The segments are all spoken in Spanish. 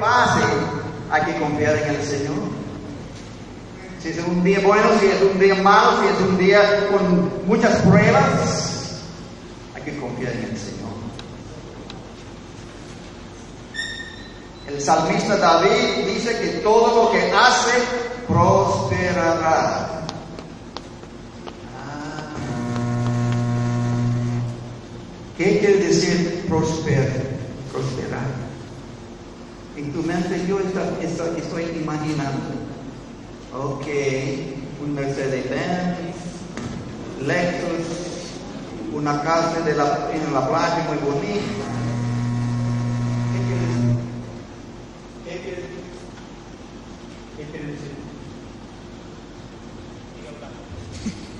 pase, hay que confiar en el Señor. Si es un día bueno, si es un día malo, si es un día con muchas pruebas, hay que confiar en el Señor. El salmista David dice que todo lo que hace prosperará. Ah. ¿Qué quiere decir? Prosperar. Tu mente yo estoy, imaginando, ok, un Mercedes-Benz, Lexus, una casa en la playa muy bonita. ¿Qué quiere decir? ¿Qué quiere decir?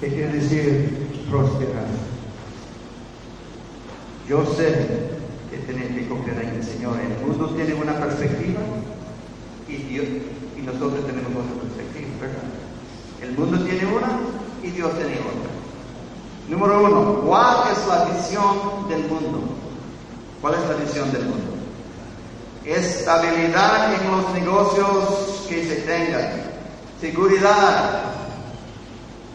¿Qué quiere decir prosperar? Yo sé que tenemos que en el Señor. El mundo tiene una perspectiva y, Dios, y nosotros tenemos otra perspectiva, ¿verdad? El mundo tiene una y Dios tiene otra. Número uno, ¿cuál es la visión del mundo? ¿Cuál es la visión del mundo? Estabilidad en los negocios que se tengan, seguridad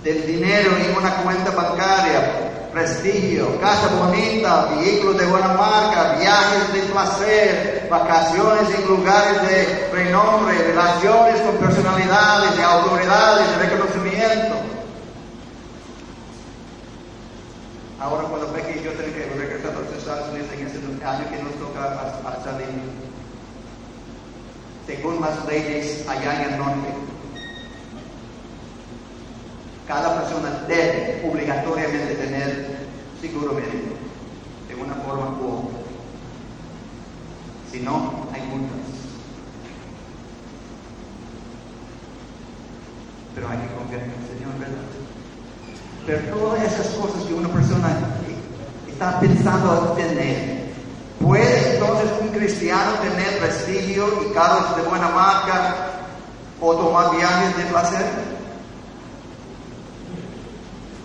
del dinero en una cuenta bancaria, prestigio, casa bonita, vehículos de buena marca, viajes de placer, vacaciones en lugares de renombre, relaciones con personalidades, de autoridades, de reconocimiento. Ahora cuando ve que yo tengo que regresar a los Estados Unidos en este año que nos toca salir, según las leyes allá en el norte, cada persona debe obligatoriamente tener seguro médico, de una forma u otra. Si no, hay multas. Pero hay que confiar en el Señor, ¿verdad? Pero todas esas cosas que una persona está pensando tener, ¿puede entonces un cristiano tener prestigio y carros de buena marca o tomar viajes de placer?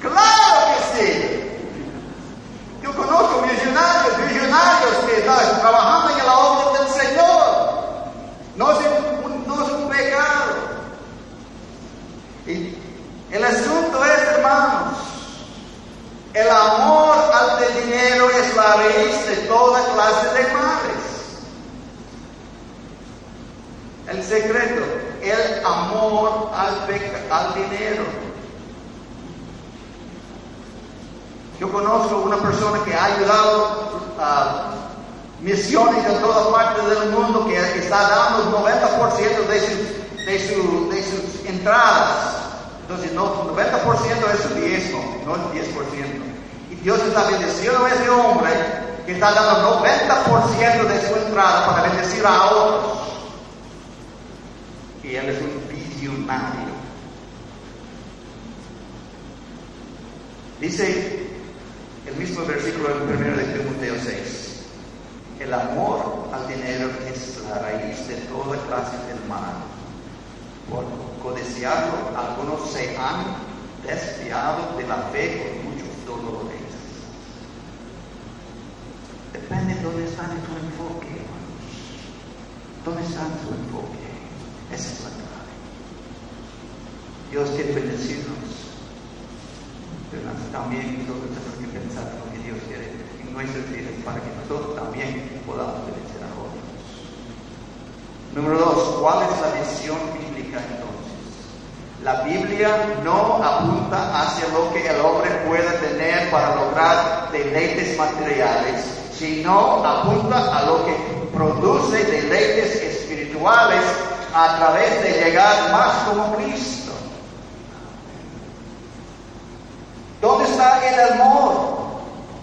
Claro que sí. Yo conozco visionarios, visionarios que están trabajando en la obra del Señor. No es un, no es un pecado. Y el asunto es, hermanos, el amor al dinero es la raíz de toda clase de males. El secreto, el amor al, al dinero. Yo conozco una persona que ha ayudado a misiones en todas partes del mundo que está dando el 90% de, sus, de, sus entradas. Entonces, no, 90% es su diezmo, no el 10%. Y Dios está bendeciendo a ese hombre que está dando 90% de su entrada para bendecir a otros. Y él es un visionario. Dice el mismo versículo en 1 de Timoteo 6. El amor al dinero es la raíz de toda clase del mal. Por codiciarlo, algunos se han desviado de la fe con muchos dolores. Depende de dónde está tu enfoque, ¿Dónde está tu enfoque? Esa es la clave. Dios quiere bendecirnos. Pero también nosotros tenemos que pensar en lo que Dios quiere en nuestras vidas para que nosotros también podamos vencer a otros. Número dos, ¿cuál es la visión bíblica entonces? La Biblia no apunta hacia lo que el hombre pueda tener para lograr deleites materiales, sino apunta a lo que produce deleites espirituales a través de llegar más como Cristo. ¿Dónde está el amor?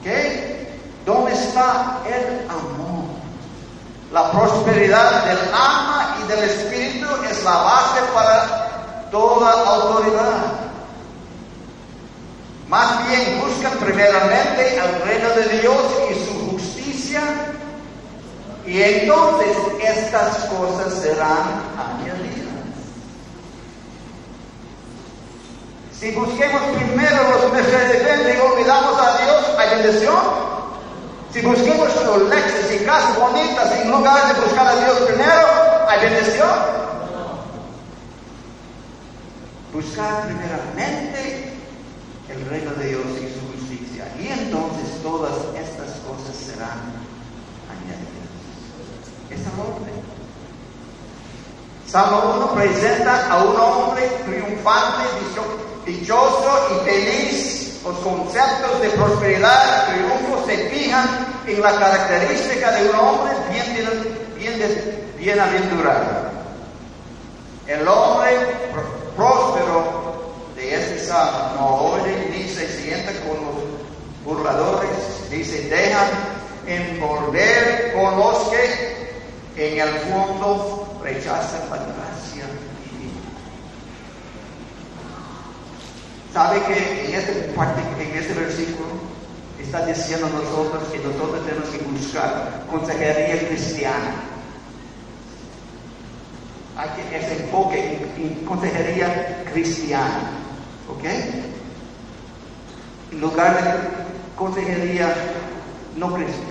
¿Qué? ¿Dónde está el amor? La prosperidad del alma y del espíritu es la base para toda autoridad. Más bien buscan primeramente el reino de Dios y su justicia y entonces estas cosas serán añadidas. Si busquemos primero los Mercedes-Benz y olvidamos a Dios, hay bendición. Si buscamos lexes y casas bonitas en lugar de buscar a Dios primero, ¿hay bendición? Buscar primeramente el reino de Dios y su justicia. Y entonces todas estas cosas serán añadidas. Es el orden. Salmo 1 presenta a un hombre triunfante, dicho dichoso y feliz. Los conceptos de prosperidad y triunfo se fijan en la característica de un hombre bien, bien, bienaventurado. El hombre próspero de este salmo no oye ni se sienta con los burladores, dice, dejan envolver con los que en el fondo rechazan la gracia ¿Sabe que en este, en este versículo está diciendo a nosotros que nosotros tenemos que buscar consejería cristiana? Hay que ese enfoque en, consejería cristiana. ¿Ok? En lugar de consejería no cristiana.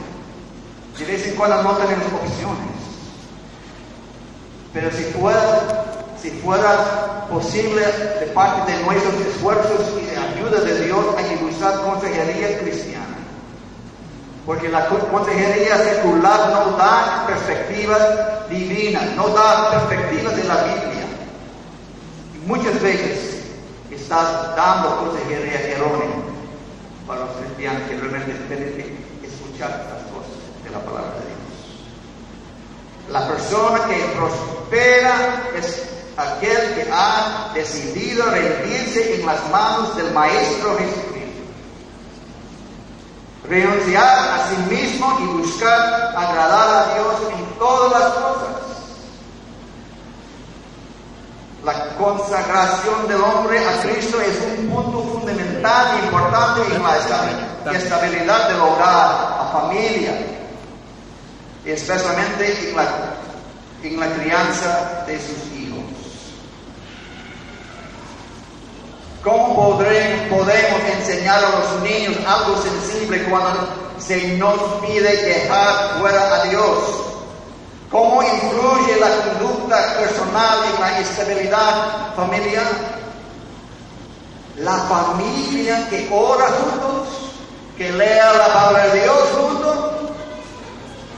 De vez en cuando no tenemos opciones. Pero si fuera, si fuera posible de parte de nuestros esfuerzos y de ayuda de Dios, que buscar consejería cristiana. Porque la consejería secular no da perspectiva divina, no da perspectiva de la Biblia. Y muchas veces estás dando consejería errónea para los cristianos que realmente tienen que escuchar estas cosas de la palabra de Dios. La persona que prospera es aquel que ha decidido rendirse en las manos del Maestro Jesucristo renunciar a sí mismo y buscar agradar a Dios en todas las cosas. La consagración del hombre a Cristo es un punto fundamental e importante en la estabilidad del hogar, la familia, especialmente en la, en la crianza de sus hijos. ¿Cómo podemos enseñar a los niños algo sensible cuando se nos pide dejar fuera a Dios? ¿Cómo influye la conducta personal en la estabilidad familiar? La familia que ora juntos, que lea la palabra de Dios juntos,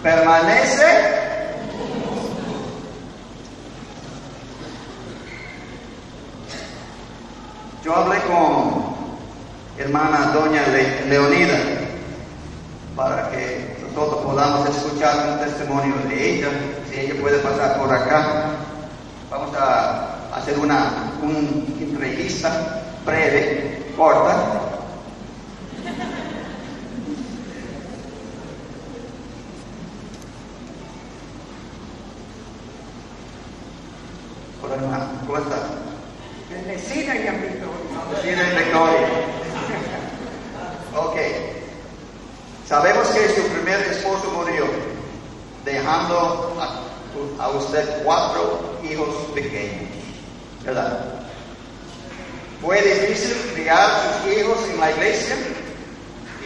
permanece Yo hablé con hermana doña Leonida para que nosotros podamos escuchar un testimonio de ella, si ella puede pasar por acá. Vamos a hacer una, entrevista breve, corta. Hola, ¿cómo estás? Bendecida y a Bendecida y victoria. Ok. Sabemos que su primer esposo murió, dejando a, a usted cuatro hijos pequeños. ¿Verdad? Fue difícil criar sus hijos en la iglesia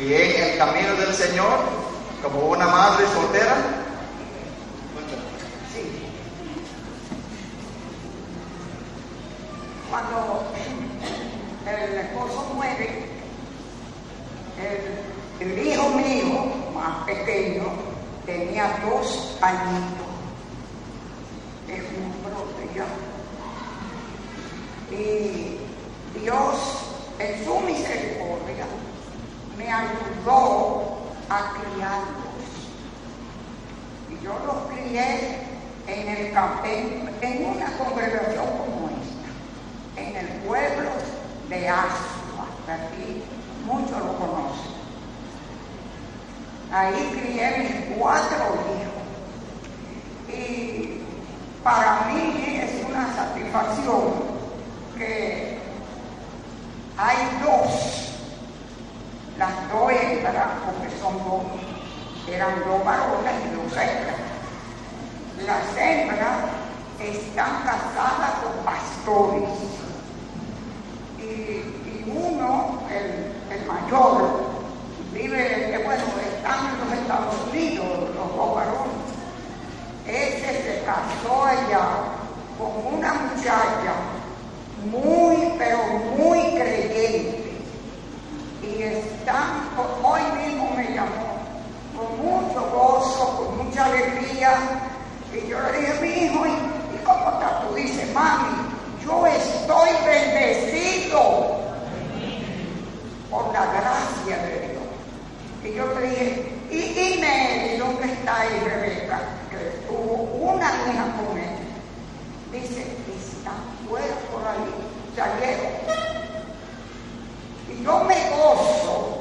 y en el camino del Señor como una madre soltera. cuando el esposo muere, el, hijo mío, más pequeño, tenía dos añitos. Es un brote ya. Y Dios, en su misericordia, me ayudó a criarlos. Y yo los crié en el campamento, en una congregación como esta en el pueblo de Asua, aquí muchos lo conocen. Ahí crié mis cuatro hijos. Y para mí es una satisfacción que hay dos, las dos hembras, porque son dos, eran dos varones y dos hembras. Las hembras están casadas con pastores y, uno, el, mayor, vive, eh, bueno, están en los Estados Unidos, los dos varones. Ese se casó allá con una muchacha muy, pero muy creyentes. Y están, hoy mismo me llamó, con mucho gozo, con mucha alegría. Y yo le dije, mi hijo, ¿y, cómo está? Tú dices, mami, yo estoy bendecido por la gracia de Dios. Y yo le dije, ¿y Inés, dónde está ahí Rebeca? Que tuvo una hija con él. Dice, está fuera por ahí, salieron. Y yo me gozo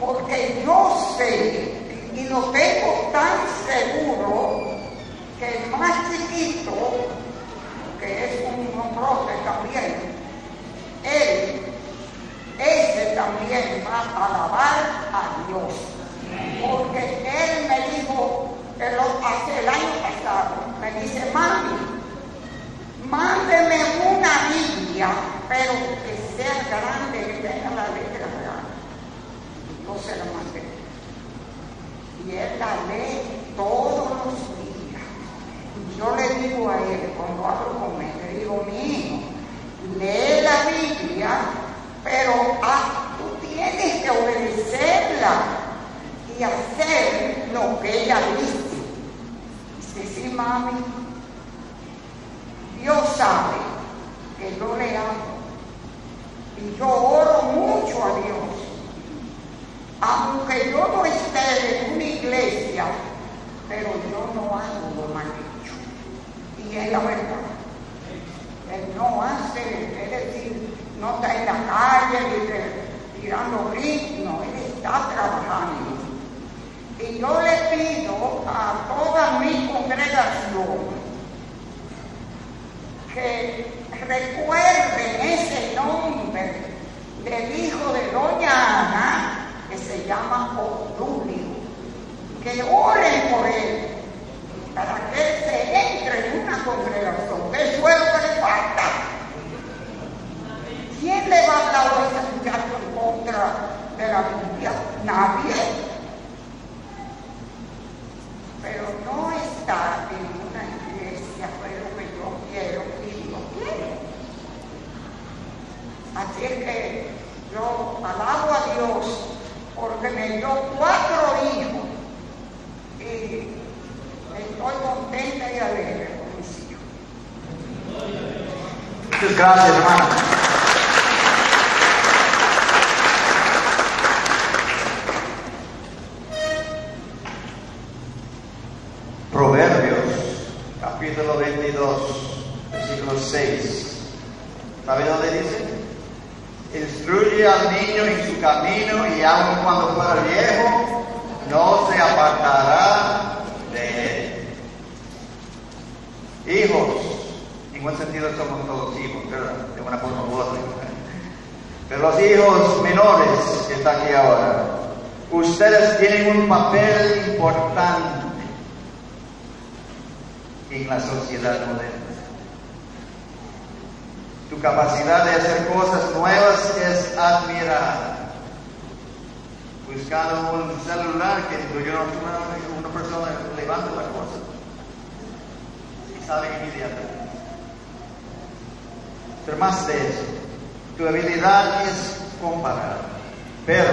porque yo sé y lo tengo tan seguro que el más chiquito, que es un hombre también, él, ese también va a alabar a Dios. Porque él me dijo, hace el año pasado, me dice, mami, mándeme una Biblia, pero que sea grande, que tenga la letra real. Yo se la mandé. Y él la lee todos los días. Yo le digo a él, cuando hablo con él, le digo, mi hijo, lee la Biblia, pero ah, tú tienes que obedecerla y hacer lo que ella dice. Dice, sí, mami, Dios sabe que yo le amo y yo oro mucho a Dios. Aunque yo no esté en una iglesia, pero yo no hago lo mal hecho. Y es la verdad. Él no hace, es decir, no está en la calle ni tirando ritmo, él está trabajando. Y yo le pido a toda mi congregación que recuerden ese nombre del hijo de Doña Ana, que se llama Obdulio, que oren por él, para que él se entre en una congregación, que es lo que le falta. ¿Quién le va a hablar a ese muchacho en contra de la Biblia? Nadie. Pero no está en una iglesia, fue lo que yo quiero Así es que yo alabo a Dios porque me dio cuatro hijos y estoy contenta y alegre con mis hijos. Muchas gracias, hermano. En su camino y aun cuando fuera viejo, no se apartará de él. Hijos, en buen sentido somos todos hijos, ¿verdad? De una forma u otra. Pero los hijos menores que están aquí ahora, ustedes tienen un papel importante en la sociedad moderna. Tu capacidad de hacer cosas nuevas es admirada. Buscando un celular que una, una persona levanta la cosa y sale inmediatamente. Pero más de eso, tu habilidad es comparar. Pero,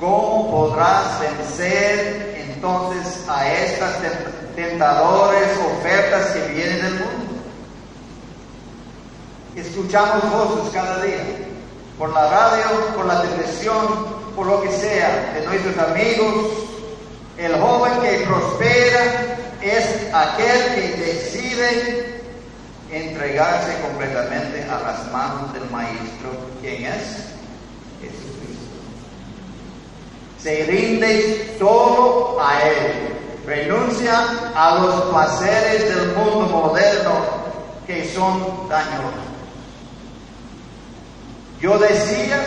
¿cómo podrás vencer entonces a estas tentadoras ofertas que vienen del mundo? Escuchamos voces cada día, por la radio, por la televisión, por lo que sea, de nuestros amigos. El joven que prospera es aquel que decide entregarse completamente a las manos del Maestro. ¿Quién es? Jesucristo. Se rinde todo a Él. Renuncia a los placeres del mundo moderno que son dañosos. Yo decía,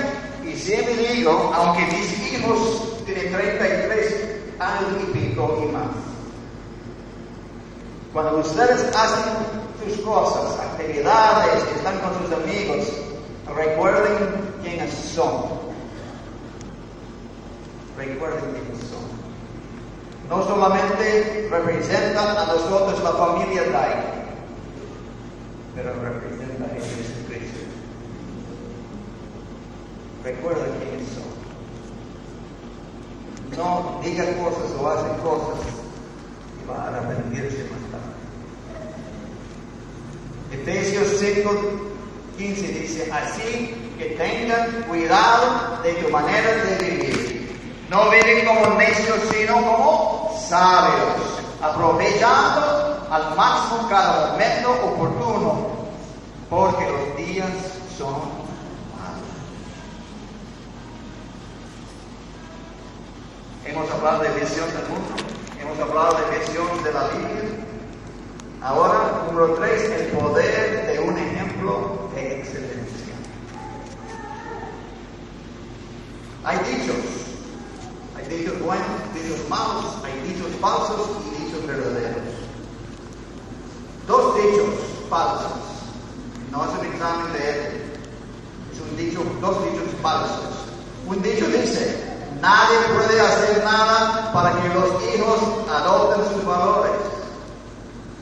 y siempre digo, aunque mis hijos tienen 33 años y pico y más, cuando ustedes hacen sus cosas, actividades, están con sus amigos, recuerden quiénes son. Recuerden quiénes son. No solamente representan a nosotros la familia Dai, pero representa a Jesucristo. Recuerda quiénes son. No diga cosas o hace cosas y va a arrepentirse más tarde. Efesios 5, 15 dice, así que tengan cuidado de tu manera de vivir. No viven como necios, sino como sabios, aprovechando al máximo cada momento oportuno, porque los días son malos. Hemos hablado de visión del mundo, hemos hablado de visión de la Biblia. Ahora, número tres, el poder de un ejemplo de excelencia. Hay dichos, hay dichos buenos, dichos malos, hay dichos falsos y dichos verdaderos. Dos dichos falsos, no es un examen de él, es un dicho, dos dichos falsos. Un dicho dice, nadie puede hacer nada para que los hijos adopten sus valores.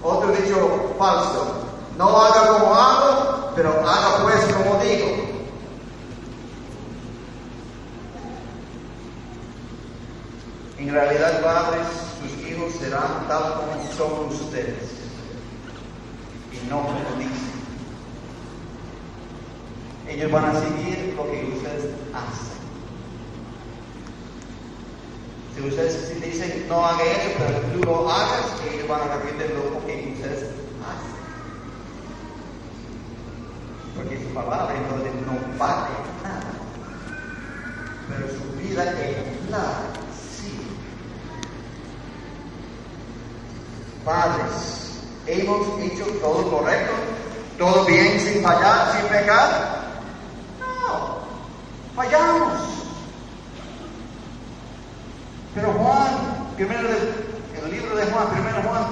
Otro dicho falso, no haga como hago, pero haga pues como digo. En realidad, padres, sus hijos serán tal como son ustedes y no como dicen. Ellos van a seguir lo que ustedes hacen. Si ustedes dicen no haga eso, pero tú lo hagas, ellos van a repetir lo que ustedes hacen. Porque su palabra entonces no vale nada. Pero su vida ejemplar sí. Padres, hemos hecho todo correcto, todo bien sin fallar, sin pecar. No, fallamos. Pero Juan, primero en el libro de Juan, primero Juan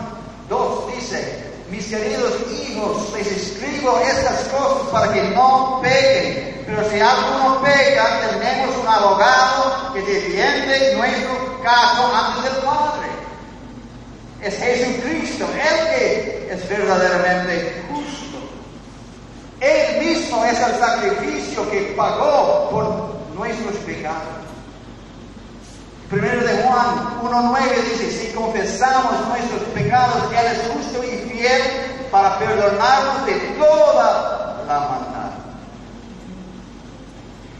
2 dice, mis queridos hijos, les escribo estas cosas para que no pequen. Pero si alguno peca, tenemos un abogado que defiende nuestro caso ante el Padre. Es Jesucristo, el que es verdaderamente justo. Él mismo es el sacrificio que pagó por nuestros pecados. Primero de Juan 1.9 dice, si confesamos nuestros pecados, Él es justo y fiel para perdonarnos de toda la maldad.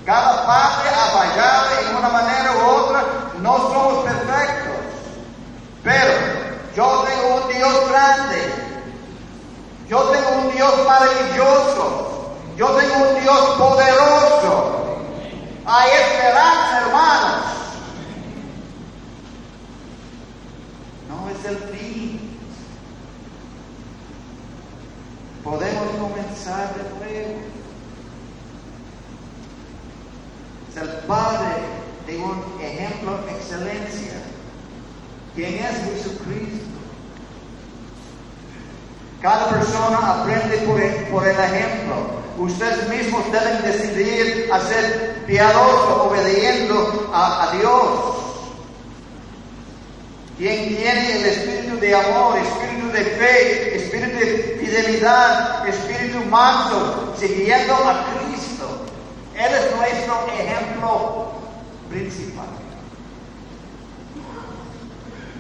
Cada padre ha fallado en una manera u otra, no somos perfectos, pero yo tengo un Dios grande, yo tengo un Dios maravilloso, yo tengo un Dios poderoso. Hay esperanza, hermanos. No es el fin. Podemos comenzar de nuevo. Es el Padre de un ejemplo de excelencia. ¿Quién es Jesucristo? Cada persona aprende por el, ejemplo. Ustedes mismos deben decidir a ser piadosos, obedeciendo a Dios. Quien tiene el espíritu de amor, espíritu de fe, espíritu de fidelidad, espíritu manso, siguiendo a Cristo. Él es nuestro ejemplo principal.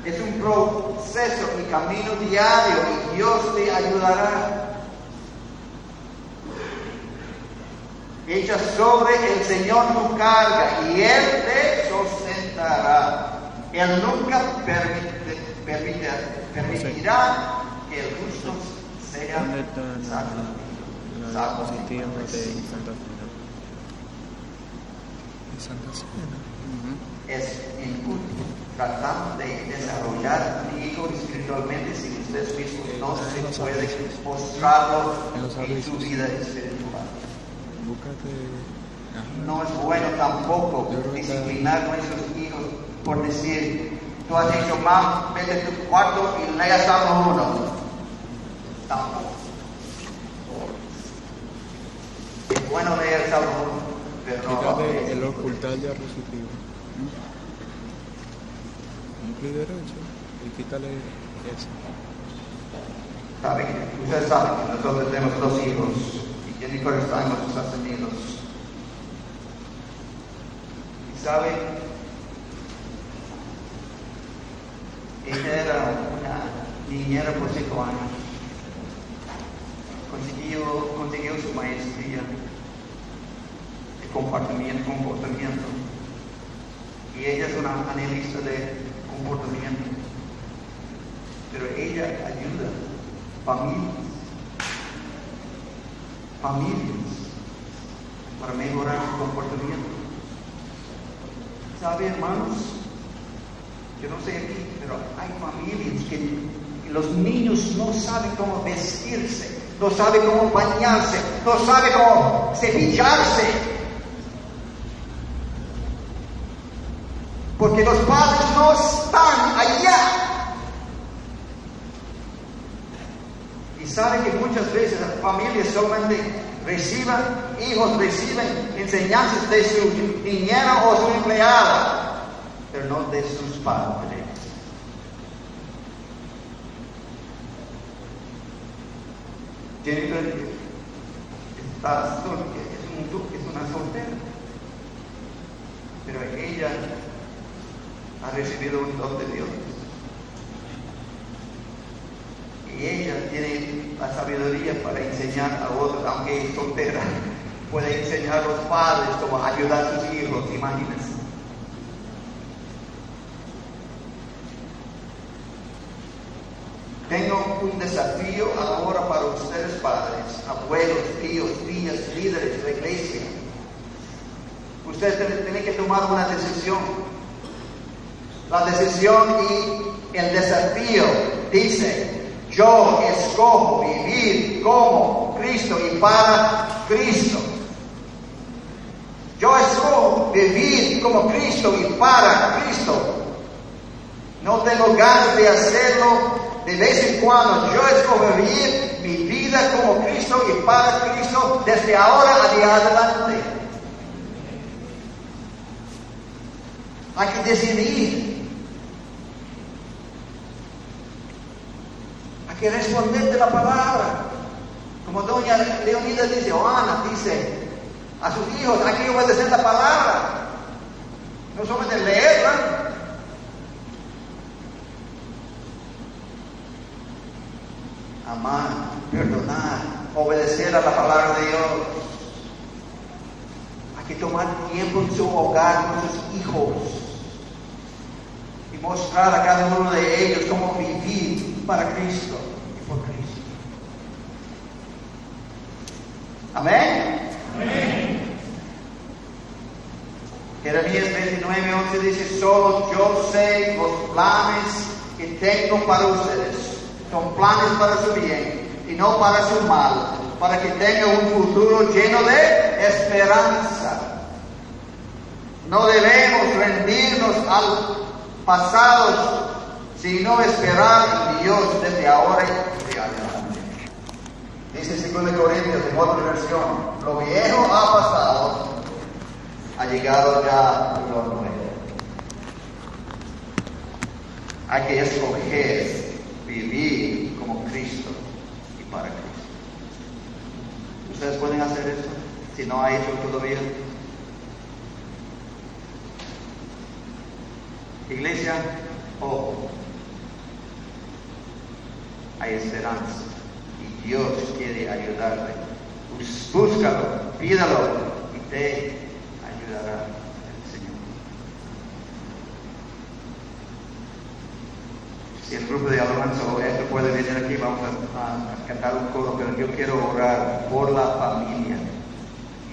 Es un proceso y camino diario y Dios te ayudará. Echa sobre el Señor tu carga y Él te sustentará. Él nunca permite, permite, permitirá que el justo sea ¿Dónde está la, salvo. de Santa Cena? ¿De Santa Cena? Es en culto. Tratamos de desarrollar un hijo espiritualmente si ustedes mismos no se pueden mostrarlo En su vida espiritual. No es bueno tampoco disciplinar a nuestros hijos por decir, tú has dicho, mam, vete a tu cuarto y lea Salmo 1. Tampoco. Es bueno leer Salmo 1, pero no Quítate el ocultar diapositivo. Un clic derecho y quítale ese. Saben, ustedes saben que nosotros tenemos dos hijos y Jennifer está en los Estados Unidos. Y saben, ella era una niñera por cinco años. Consiguió, consiguió su maestría de comportamiento, comportamiento. Y ella es una analista de comportamiento. Pero ella ayuda familias, familias, para mejorar su comportamiento. ¿Sabe, hermanos? Yo no sé aquí, pero hay familias que los niños no saben cómo vestirse, no saben cómo bañarse, no saben cómo cepillarse. Porque los padres no están allá. Y saben que muchas veces las familias solamente reciben, hijos reciben enseñanzas de su niñera o su empleada, pero no de sus padres. Jennifer está sol- es, un- es una soltera, pero ella ha recibido un don de Dios. Y ella tiene la sabiduría para enseñar a otros, aunque soltera, puede enseñar a los padres cómo ayudar a sus hijos, imagínense. Tengo un desafío ahora para ustedes padres, abuelos, tíos, tías, líderes de la iglesia. Ustedes tienen, que tomar una decisión. La decisión y el desafío dice, yo escojo vivir como Cristo y para Cristo. Yo escojo vivir como Cristo y para Cristo. No tengo ganas de hacerlo de vez en cuando. Yo vivir mi vida como Cristo y para Cristo desde ahora hacia adelante. Hay que decidir. Hay que responder de la palabra. Como doña Leonida dice, o Ana dice, a sus hijos hay que obedecer la palabra. No solamente leerla. Amar, perdonar, obedecer a la palabra de Dios. Hay que tomar tiempo en su hogar con sus hijos y mostrar a cada uno de ellos cómo vivir para Cristo y por Cristo. Amén. Jeremías 29, 11 dice, solo yo sé los planes que tengo para ustedes. Son planes para su bien y no para su mal, para que tenga un futuro lleno de esperanza. No debemos rendirnos al pasado, sino esperar en Dios desde ahora y adelante. Dice 2 Corintios en otra versión, lo viejo ha pasado, ha llegado ya lo nuevo. Hay que escoger vivir como Cristo y para Cristo. ¿Ustedes pueden hacer eso? Si no ha hecho todavía. Iglesia, ojo. Hay esperanza y Dios quiere ayudarte. Búscalo, pídalo y te ayudará el Señor. Si el grupo de alabanza o esto puede venir aquí, vamos a, a cantar un coro, pero yo quiero orar por la familia.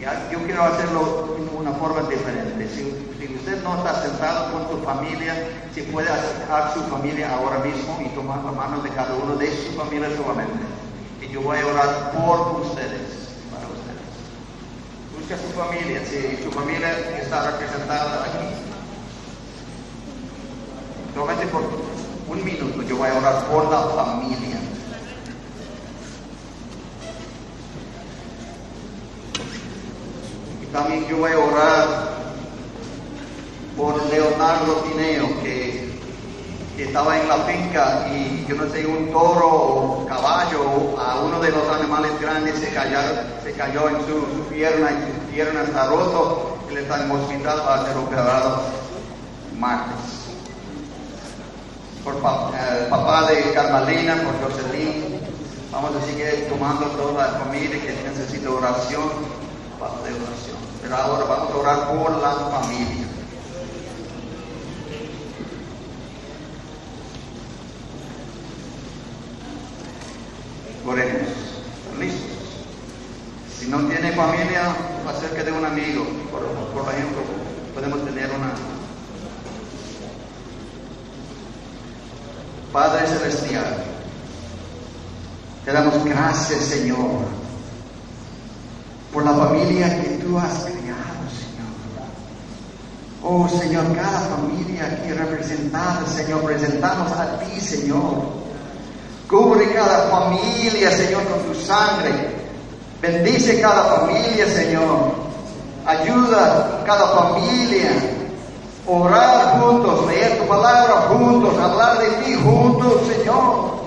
Ya, yo quiero hacerlo de una forma diferente. Si, si usted no está sentado con su familia, si puede acercar su familia ahora mismo y tomar la mano de cada uno de su familia solamente. Y yo voy a orar por ustedes, para ustedes. Busca su familia, si su familia está representada aquí. Solamente por un minuto yo voy a orar por la familia. Y también yo voy a orar por Leonardo Tineo, que, estaba en la finca y yo no sé, un toro o caballo de los animales grandes se cayó, se cayó en su, su pierna y su pierna está roto. Él está en hospital, va a ser operado martes. Por pa- eh, papá de Carmelina, por Jocelyn. Vamos a seguir tomando toda la familia que necesita oración, de oración. Pero ahora vamos a orar por la familia. Oremos. Listos. Si no tiene familia, acerca de un amigo. Por ejemplo, podemos tener una. Padre Celestial, te damos gracias, Señor, por la familia que tú has creado, Señor. Oh, Señor, cada familia aquí representada, Señor, presentamos a ti, Señor. Cubre cada familia, Señor, con tu sangre. Bendice cada familia, Señor. Ayuda cada familia. Orar juntos, leer tu palabra juntos, hablar de ti juntos, Señor.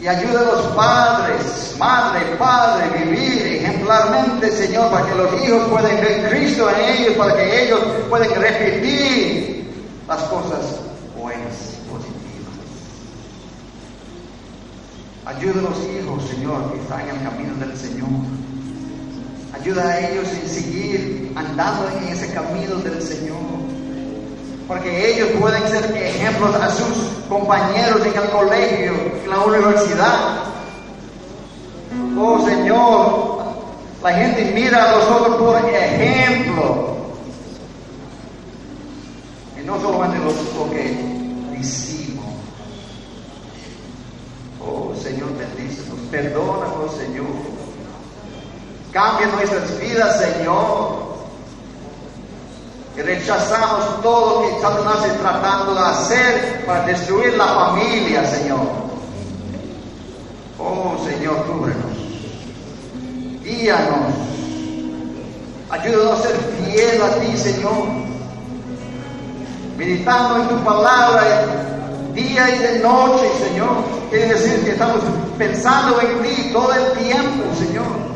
Y ayuda a los padres, madre, padre, vivir ejemplarmente, Señor, para que los hijos puedan ver Cristo en ellos, para que ellos puedan repetir las cosas buenas, positivas. Ayuda a los hijos, Señor, que están en el camino del Señor. Ayuda a ellos en seguir andando en ese camino del Señor. Para que ellos puedan ser ejemplos a sus compañeros en el colegio, en la universidad. Oh Señor, la gente mira a nosotros por ejemplo. Y no solamente lo, lo que decimos. Oh Señor, bendícenos, perdónanos, Señor. Cambia nuestras vidas, Señor. Y rechazamos todo lo que Satanás está tratando de hacer para destruir la familia, Señor. Oh Señor, cúbrenos. Guíanos. Ayúdanos a ser fiel a ti, Señor. Meditando en tu palabra día y de noche, Señor. Quiere decir que estamos pensando en ti todo el tiempo, Señor.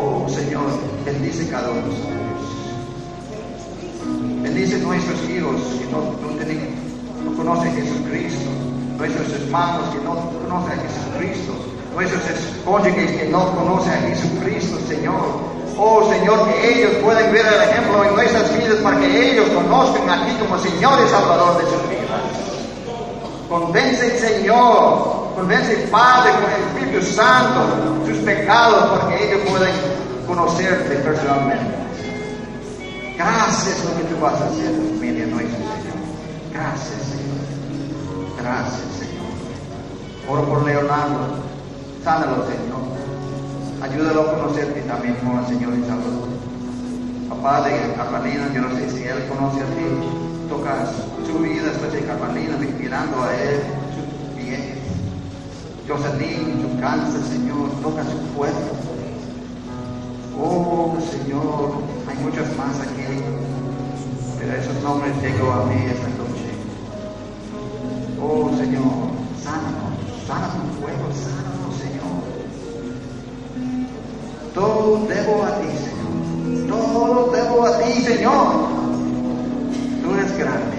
Oh, Señor, bendice cada uno de nosotros. Bendice nuestros hijos que no, no, no conocen a Jesucristo. Nuestros hermanos que no conocen a Jesucristo. Nuestros cónyuges que no conocen a Jesucristo, Señor. Oh Señor, que ellos puedan ver el ejemplo en nuestras vidas para que ellos conozcan a ti como Señor y Salvador de sus vidas. Convence, Señor, convence, Padre, con el Espíritu Santo, sus pecados para que ellos puedan conocerte personalmente. Gracias lo que tú vas a hacer, familia nuestra, Señor. Gracias, Señor. Gracias, Señor. Oro por Leonardo. Sánalo, Señor. Ayúdalo a conocerte también como el Señor y Salvador. Papá de Carmelina, yo no sé si él conoce a ti. Toca su vida después de Carmelina, mirando a él, su bien. Jocelyn, su cáncer, Señor, toca su cuerpo. Oh, Señor, hay muchos más aquí, pero esos nombres llegó a mí esta noche. Oh, Señor, sánanos, sana tu fuego, sánanos, Señor. Todo debo a ti, Señor. Todo debo a ti, Señor. Tú eres grande.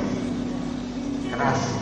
Gracias